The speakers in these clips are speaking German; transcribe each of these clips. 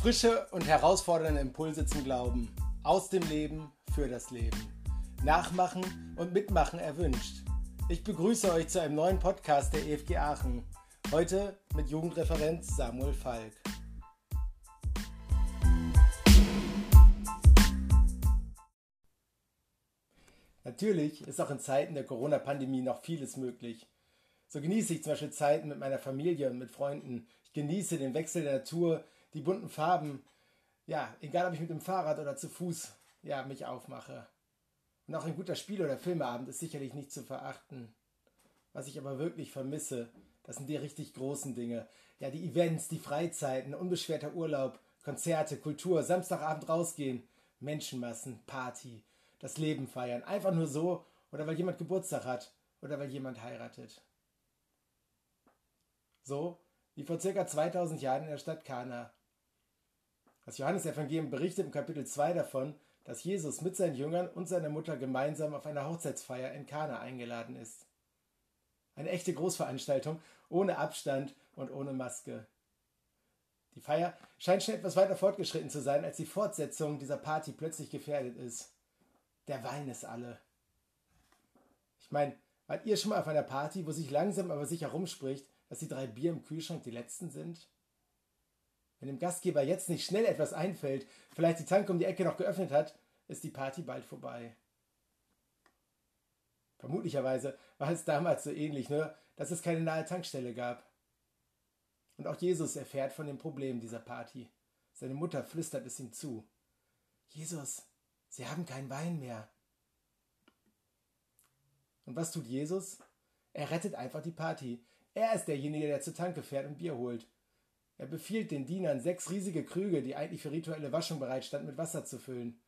Frische und herausfordernde Impulse zum Glauben. Aus dem Leben für das Leben. Nachmachen und mitmachen erwünscht. Ich begrüße euch zu einem neuen Podcast der EFG Aachen. Heute mit Jugendreferent Samuel Falk. Natürlich ist auch in Zeiten der Corona-Pandemie noch vieles möglich. So genieße ich zum Beispiel Zeiten mit meiner Familie und mit Freunden. Ich genieße den Wechsel der Natur, die bunten Farben. Ja, egal ob ich mit dem Fahrrad oder zu Fuß ja, mich aufmache. Und auch ein guter Spiel- oder Filmeabend ist sicherlich nicht zu verachten. Was ich aber wirklich vermisse, das sind die richtig großen Dinge. Ja, die Events, die Freizeiten, unbeschwerter Urlaub, Konzerte, Kultur, Samstagabend rausgehen, Menschenmassen, Party, das Leben feiern. Einfach nur so oder weil jemand Geburtstag hat oder weil jemand heiratet. So wie vor circa 2000 Jahren in der Stadt Kana. Das Johannesevangelium berichtet im Kapitel 2 davon, dass Jesus mit seinen Jüngern und seiner Mutter gemeinsam auf eine Hochzeitsfeier in Kana eingeladen ist. Eine echte Großveranstaltung, ohne Abstand und ohne Maske. Die Feier scheint schon etwas weiter fortgeschritten zu sein, als die Fortsetzung dieser Party plötzlich gefährdet ist. Der Wein ist alle. Ich meine, wart ihr schon mal auf einer Party, wo sich langsam aber sicher rumspricht, dass die drei Bier im Kühlschrank die letzten sind? Wenn dem Gastgeber jetzt nicht schnell etwas einfällt, vielleicht die Tanke um die Ecke noch geöffnet hat, ist die Party bald vorbei. Vermutlicherweise war es damals so ähnlich, nur dass es keine nahe Tankstelle gab. Und auch Jesus erfährt von dem Problem dieser Party. Seine Mutter flüstert es ihm zu. Jesus, Sie haben keinen Wein mehr. Und was tut Jesus? Er rettet einfach die Party. Er ist derjenige, der zur Tanke fährt und Bier holt. Er befiehlt den Dienern, sechs riesige Krüge, die eigentlich für rituelle Waschung bereitstanden, mit Wasser zu füllen.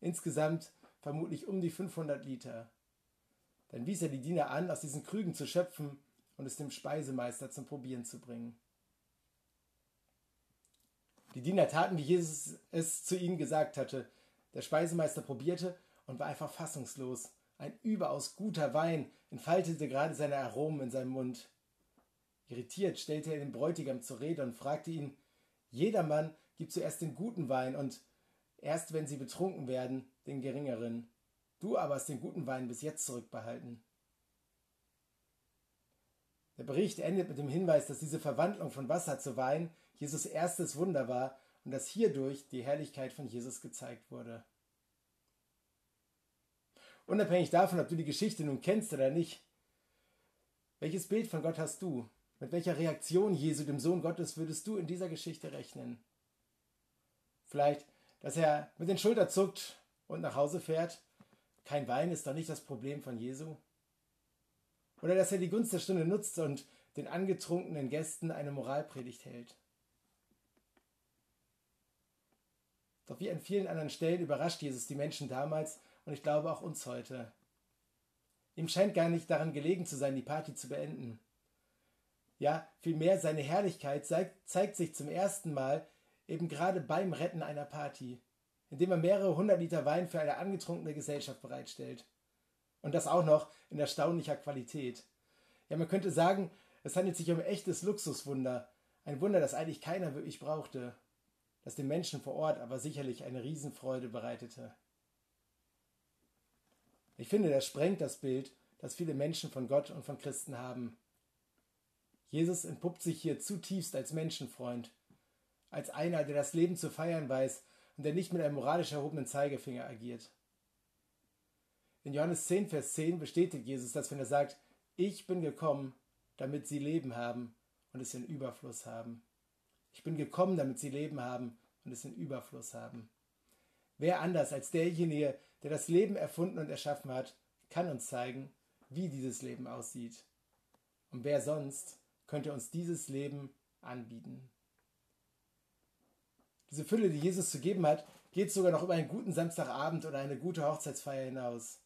Insgesamt vermutlich um die 500 Liter. Dann wies er die Diener an, aus diesen Krügen zu schöpfen und es dem Speisemeister zum Probieren zu bringen. Die Diener taten, wie Jesus es zu ihnen gesagt hatte. Der Speisemeister probierte und war einfach fassungslos. Ein überaus guter Wein entfaltete gerade seine Aromen in seinem Mund. Irritiert stellte er den Bräutigam zur Rede und fragte ihn, Jedermann gibt zuerst den guten Wein und erst wenn sie betrunken werden, den geringeren. Du aber hast den guten Wein bis jetzt zurückbehalten. Der Bericht endet mit dem Hinweis, dass diese Verwandlung von Wasser zu Wein Jesus erstes Wunder war und dass hierdurch die Herrlichkeit von Jesus gezeigt wurde. Unabhängig davon, ob du die Geschichte nun kennst oder nicht, welches Bild von Gott hast du? Mit welcher Reaktion Jesu, dem Sohn Gottes, würdest du in dieser Geschichte rechnen? Vielleicht, dass er mit den Schultern zuckt und nach Hause fährt? Kein Wein ist doch nicht das Problem von Jesu. Oder dass er die Gunst der Stunde nutzt und den angetrunkenen Gästen eine Moralpredigt hält. Doch wie an vielen anderen Stellen überrascht Jesus die Menschen damals und ich glaube auch uns heute. Ihm scheint gar nicht daran gelegen zu sein, die Party zu beenden. Ja, vielmehr seine Herrlichkeit zeigt, zeigt sich zum ersten Mal eben gerade beim Retten einer Party, indem er mehrere hundert Liter Wein für eine angetrunkene Gesellschaft bereitstellt. Und das auch noch in erstaunlicher Qualität. Ja, man könnte sagen, es handelt sich um echtes Luxuswunder, ein Wunder, das eigentlich keiner wirklich brauchte, das den Menschen vor Ort aber sicherlich eine Riesenfreude bereitete. Ich finde, das sprengt das Bild, das viele Menschen von Gott und von Christen haben. Jesus entpuppt sich hier zutiefst als Menschenfreund, als einer, der das Leben zu feiern weiß und der nicht mit einem moralisch erhobenen Zeigefinger agiert. In Johannes 10, Vers 10 bestätigt Jesus das, wenn er sagt, ich bin gekommen, damit sie Leben haben und es in Überfluss haben. Ich bin gekommen, damit sie Leben haben und es in Überfluss haben. Wer anders als derjenige, der das Leben erfunden und erschaffen hat, kann uns zeigen, wie dieses Leben aussieht. Und wer sonst könnte uns dieses Leben anbieten. Diese Fülle, die Jesus zu geben hat, geht sogar noch über einen guten Samstagabend oder eine gute Hochzeitsfeier hinaus.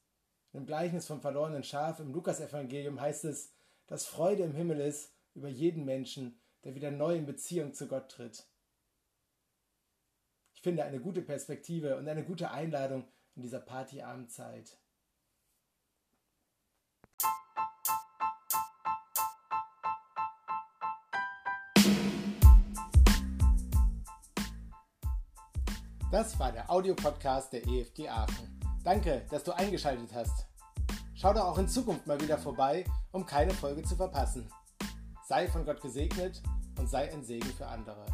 Im Gleichnis vom verlorenen Schaf im Lukasevangelium heißt es, dass Freude im Himmel ist über jeden Menschen, der wieder neu in Beziehung zu Gott tritt. Ich finde eine gute Perspektive und eine gute Einladung in dieser Partyabendzeit. Das war der Audiopodcast der EFG Aachen. Danke, dass du eingeschaltet hast. Schau doch auch in Zukunft mal wieder vorbei, um keine Folge zu verpassen. Sei von Gott gesegnet und sei ein Segen für andere.